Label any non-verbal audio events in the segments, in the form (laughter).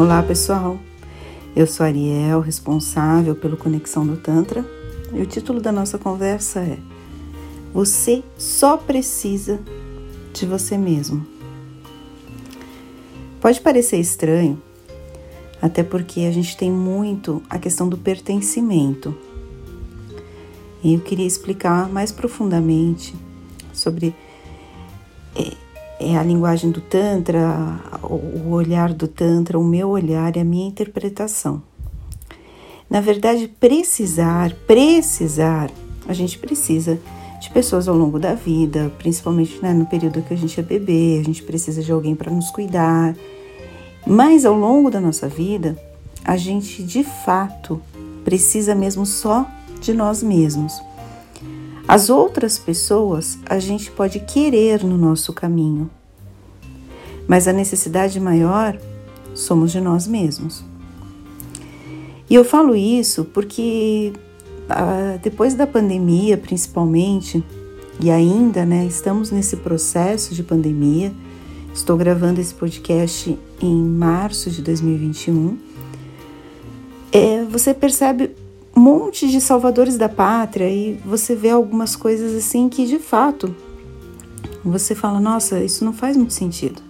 Olá pessoal, eu sou Ariel, responsável pelo Conexão do Tantra, e o título da nossa conversa é Você só precisa de você mesmo. Pode parecer estranho, até porque a gente tem muito a questão do pertencimento. E eu queria explicar mais profundamente sobre é, a linguagem do Tantra, o olhar do Tantra, o meu olhar e a minha interpretação. Na verdade, precisar, precisar, a gente precisa de pessoas ao longo da vida, principalmente né, no período que a gente é bebê, a gente precisa de alguém para nos cuidar. Mas ao longo da nossa vida, a gente de fato precisa mesmo só de nós mesmos. As outras pessoas a gente pode querer no nosso caminho, mas a necessidade maior somos de nós mesmos. E eu falo isso porque ah, depois da pandemia, principalmente, e ainda, né, estamos nesse processo de pandemia. Estou gravando esse podcast em março de 2021. É, você percebe um monte de salvadores da pátria e você vê algumas coisas assim que de fato você fala: nossa, isso não faz muito sentido.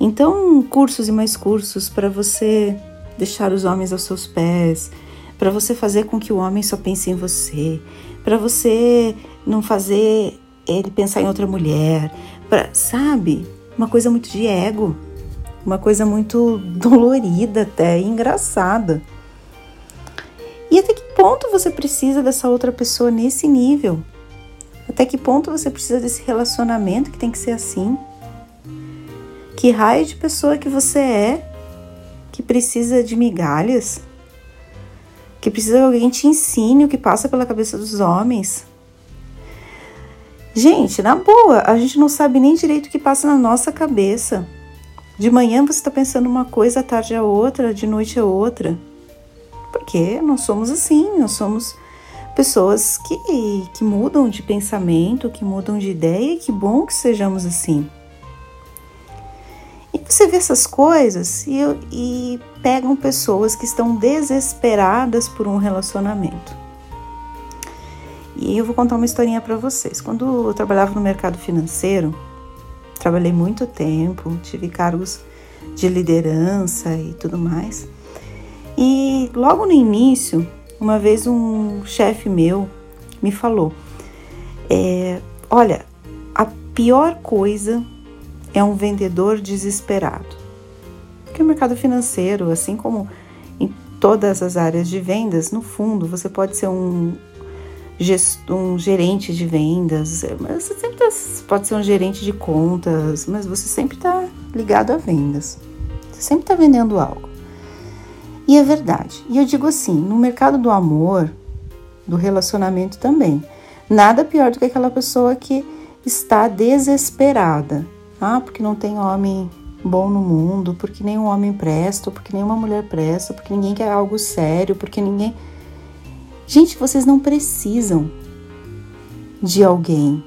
Então, cursos e mais cursos para você deixar os homens aos seus pés, para você fazer com que o homem só pense em você, para você não fazer ele pensar em outra mulher, pra, sabe? Uma coisa muito de ego, uma coisa muito (laughs) dolorida até, engraçada. E até que ponto você precisa dessa outra pessoa nesse nível? Até que ponto você precisa desse relacionamento que tem que ser assim? Que raio de pessoa que você é que precisa de migalhas? Que precisa que alguém te ensine o que passa pela cabeça dos homens? Gente, na boa, a gente não sabe nem direito o que passa na nossa cabeça. De manhã você está pensando uma coisa, à tarde é outra, de noite é outra porque nós somos assim, nós somos pessoas que, que mudam de pensamento, que mudam de ideia, e que bom que sejamos assim. E você vê essas coisas e, e pegam pessoas que estão desesperadas por um relacionamento. E eu vou contar uma historinha para vocês. Quando eu trabalhava no mercado financeiro, trabalhei muito tempo, tive cargos de liderança e tudo mais. E logo no início, uma vez um chefe meu me falou: é, Olha, a pior coisa é um vendedor desesperado. Porque o mercado financeiro, assim como em todas as áreas de vendas, no fundo, você pode ser um, um gerente de vendas, mas você sempre tá, pode ser um gerente de contas, mas você sempre está ligado a vendas. Você sempre está vendendo algo. E é verdade. E eu digo assim: no mercado do amor, do relacionamento também, nada pior do que aquela pessoa que está desesperada. Ah, porque não tem homem bom no mundo, porque nenhum homem presta, porque nenhuma mulher presta, porque ninguém quer algo sério, porque ninguém. Gente, vocês não precisam de alguém.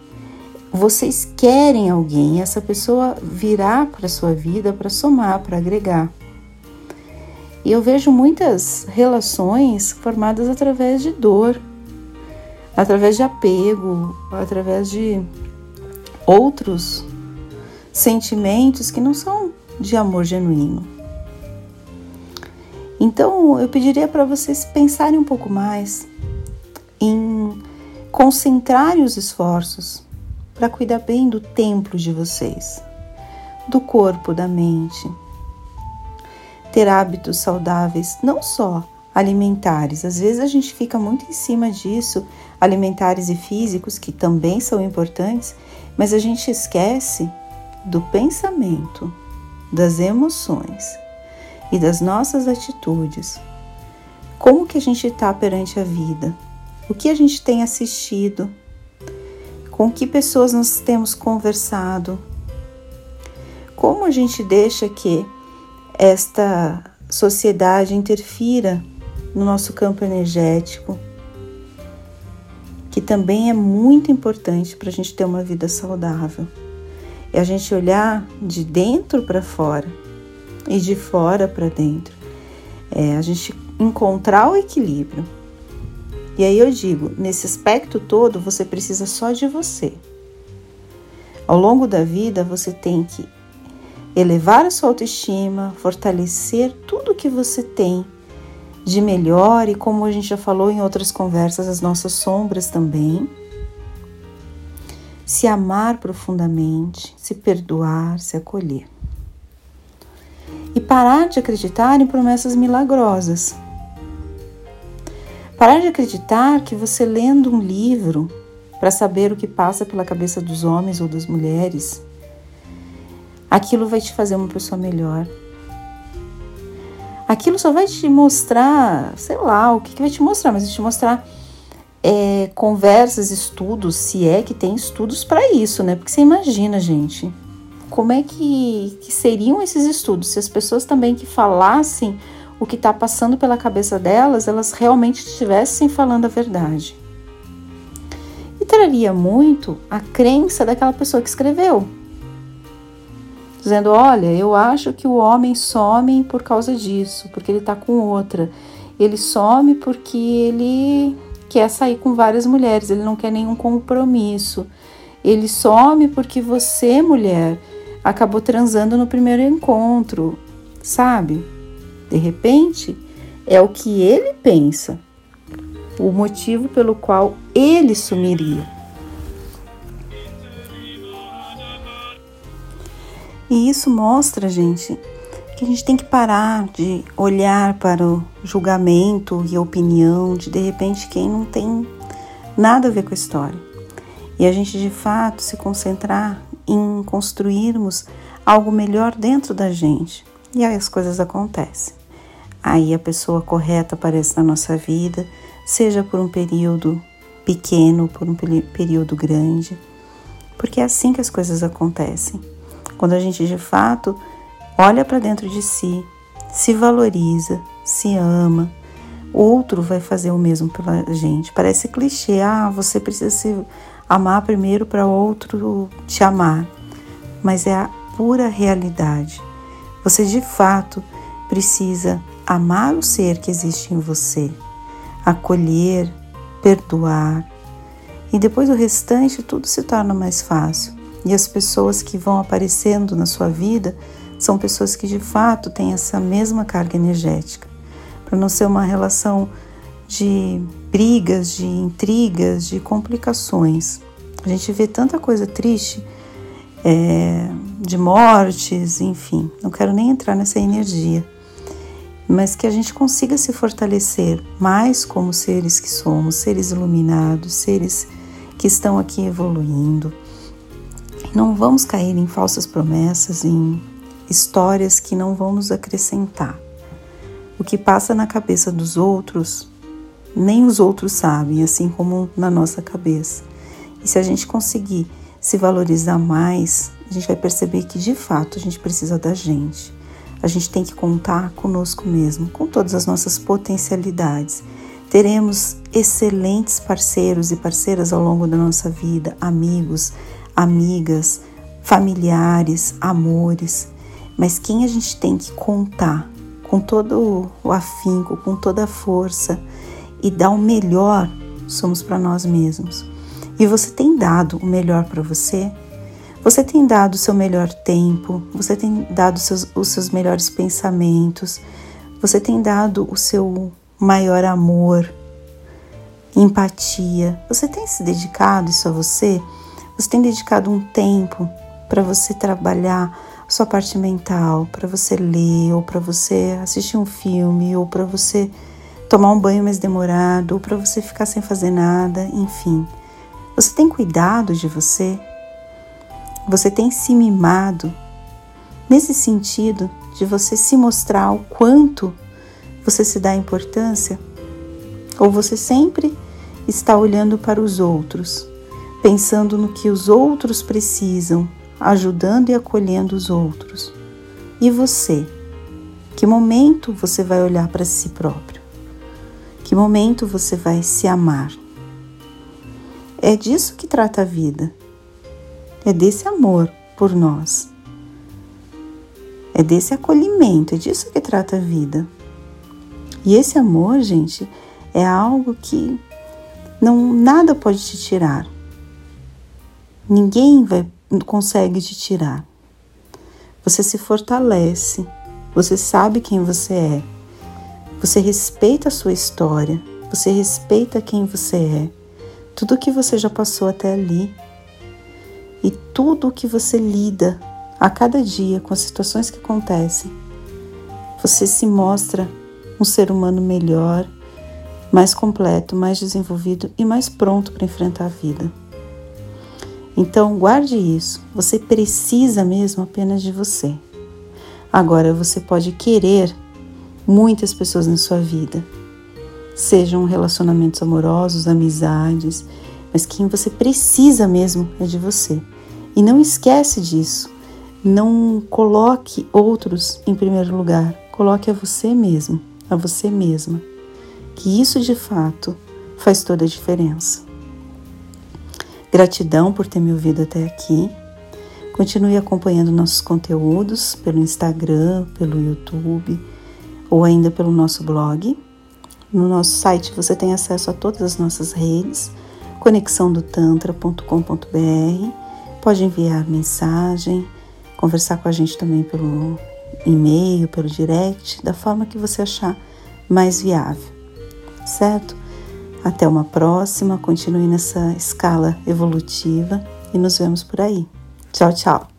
Vocês querem alguém, essa pessoa virá para sua vida para somar, para agregar. E eu vejo muitas relações formadas através de dor, através de apego, através de outros sentimentos que não são de amor genuíno. Então, eu pediria para vocês pensarem um pouco mais em concentrarem os esforços para cuidar bem do templo de vocês, do corpo, da mente ter hábitos saudáveis, não só alimentares. Às vezes a gente fica muito em cima disso, alimentares e físicos, que também são importantes, mas a gente esquece do pensamento, das emoções e das nossas atitudes. Como que a gente está perante a vida? O que a gente tem assistido? Com que pessoas nós temos conversado? Como a gente deixa que esta sociedade interfira no nosso campo energético, que também é muito importante para a gente ter uma vida saudável. É a gente olhar de dentro para fora. e de fora para dentro. É a gente encontrar o equilíbrio. E aí eu digo, nesse aspecto todo, você precisa só de você. Ao longo da vida, você tem que elevar a sua autoestima, fortalecer tudo que você tem de melhor e, como a gente já falou em outras conversas, as nossas sombras também. Se amar profundamente, se perdoar, se acolher. E parar de acreditar em promessas milagrosas. Parar de acreditar que você lendo um livro para saber o que passa pela cabeça dos homens ou das mulheres, aquilo vai te fazer uma pessoa melhor. Aquilo só vai te mostrar, sei lá, o que, que vai te mostrar, mas vai te mostrar é, conversas, estudos, se é que tem estudos para isso, né? Porque você imagina, gente, como é que, que seriam esses estudos se as pessoas também que falassem o que está passando pela cabeça delas, elas realmente estivessem falando a verdade. E traria muito a crença daquela pessoa que escreveu, dizendo: Olha, eu acho que o homem some por causa disso, porque ele está com outra. Ele some porque ele quer sair com várias mulheres, ele não quer nenhum compromisso. Ele some porque você, mulher, acabou transando no primeiro encontro, sabe? De repente, é o que ele pensa, o motivo pelo qual ele sumiria. E isso mostra, gente, que a gente tem que parar de olhar para o julgamento e a opinião de de repente quem não tem nada a ver com a história. E a gente de fato se concentrar em construirmos algo melhor dentro da gente. E aí as coisas acontecem. Aí a pessoa correta aparece na nossa vida, seja por um período pequeno, por um período grande, porque é assim que as coisas acontecem. Quando a gente de fato olha para dentro de si, se valoriza, se ama, outro vai fazer o mesmo pela gente. Parece clichê, ah, você precisa se amar primeiro para outro te amar, mas é a pura realidade. Você de fato precisa amar o ser que existe em você, acolher, perdoar, e depois o restante tudo se torna mais fácil. E as pessoas que vão aparecendo na sua vida são pessoas que de fato têm essa mesma carga energética, para não ser uma relação de brigas, de intrigas, de complicações. A gente vê tanta coisa triste, é, de mortes, enfim, não quero nem entrar nessa energia mas que a gente consiga se fortalecer mais como seres que somos, seres iluminados, seres que estão aqui evoluindo. Não vamos cair em falsas promessas, em histórias que não vão nos acrescentar. O que passa na cabeça dos outros, nem os outros sabem, assim como na nossa cabeça. E se a gente conseguir se valorizar mais, a gente vai perceber que de fato a gente precisa da gente a gente tem que contar conosco mesmo, com todas as nossas potencialidades. Teremos excelentes parceiros e parceiras ao longo da nossa vida, amigos, amigas, familiares, amores, mas quem a gente tem que contar com todo o afinco, com toda a força e dar o melhor somos para nós mesmos. E você tem dado o melhor para você? Você tem dado o seu melhor tempo, você tem dado seus, os seus melhores pensamentos, você tem dado o seu maior amor, empatia. Você tem se dedicado isso a você? Você tem dedicado um tempo para você trabalhar sua parte mental, para você ler, ou para você assistir um filme, ou para você tomar um banho mais demorado, ou para você ficar sem fazer nada, enfim. Você tem cuidado de você? Você tem se mimado nesse sentido de você se mostrar o quanto você se dá importância? Ou você sempre está olhando para os outros, pensando no que os outros precisam, ajudando e acolhendo os outros? E você? Que momento você vai olhar para si próprio? Que momento você vai se amar? É disso que trata a vida é desse amor por nós. É desse acolhimento, é disso que trata a vida. E esse amor, gente, é algo que não nada pode te tirar. Ninguém vai consegue te tirar. Você se fortalece, você sabe quem você é. Você respeita a sua história, você respeita quem você é. Tudo que você já passou até ali e tudo que você lida a cada dia com as situações que acontecem. Você se mostra um ser humano melhor, mais completo, mais desenvolvido e mais pronto para enfrentar a vida. Então, guarde isso. Você precisa mesmo apenas de você. Agora, você pode querer muitas pessoas na sua vida, sejam relacionamentos amorosos, amizades, mas quem você precisa mesmo é de você. E não esquece disso. Não coloque outros em primeiro lugar. Coloque a você mesmo, a você mesma. Que isso de fato faz toda a diferença. Gratidão por ter me ouvido até aqui. Continue acompanhando nossos conteúdos pelo Instagram, pelo YouTube ou ainda pelo nosso blog. No nosso site você tem acesso a todas as nossas redes, conexãodotantra.com.br. Pode enviar mensagem, conversar com a gente também pelo e-mail, pelo direct, da forma que você achar mais viável, certo? Até uma próxima, continue nessa escala evolutiva e nos vemos por aí. Tchau, tchau.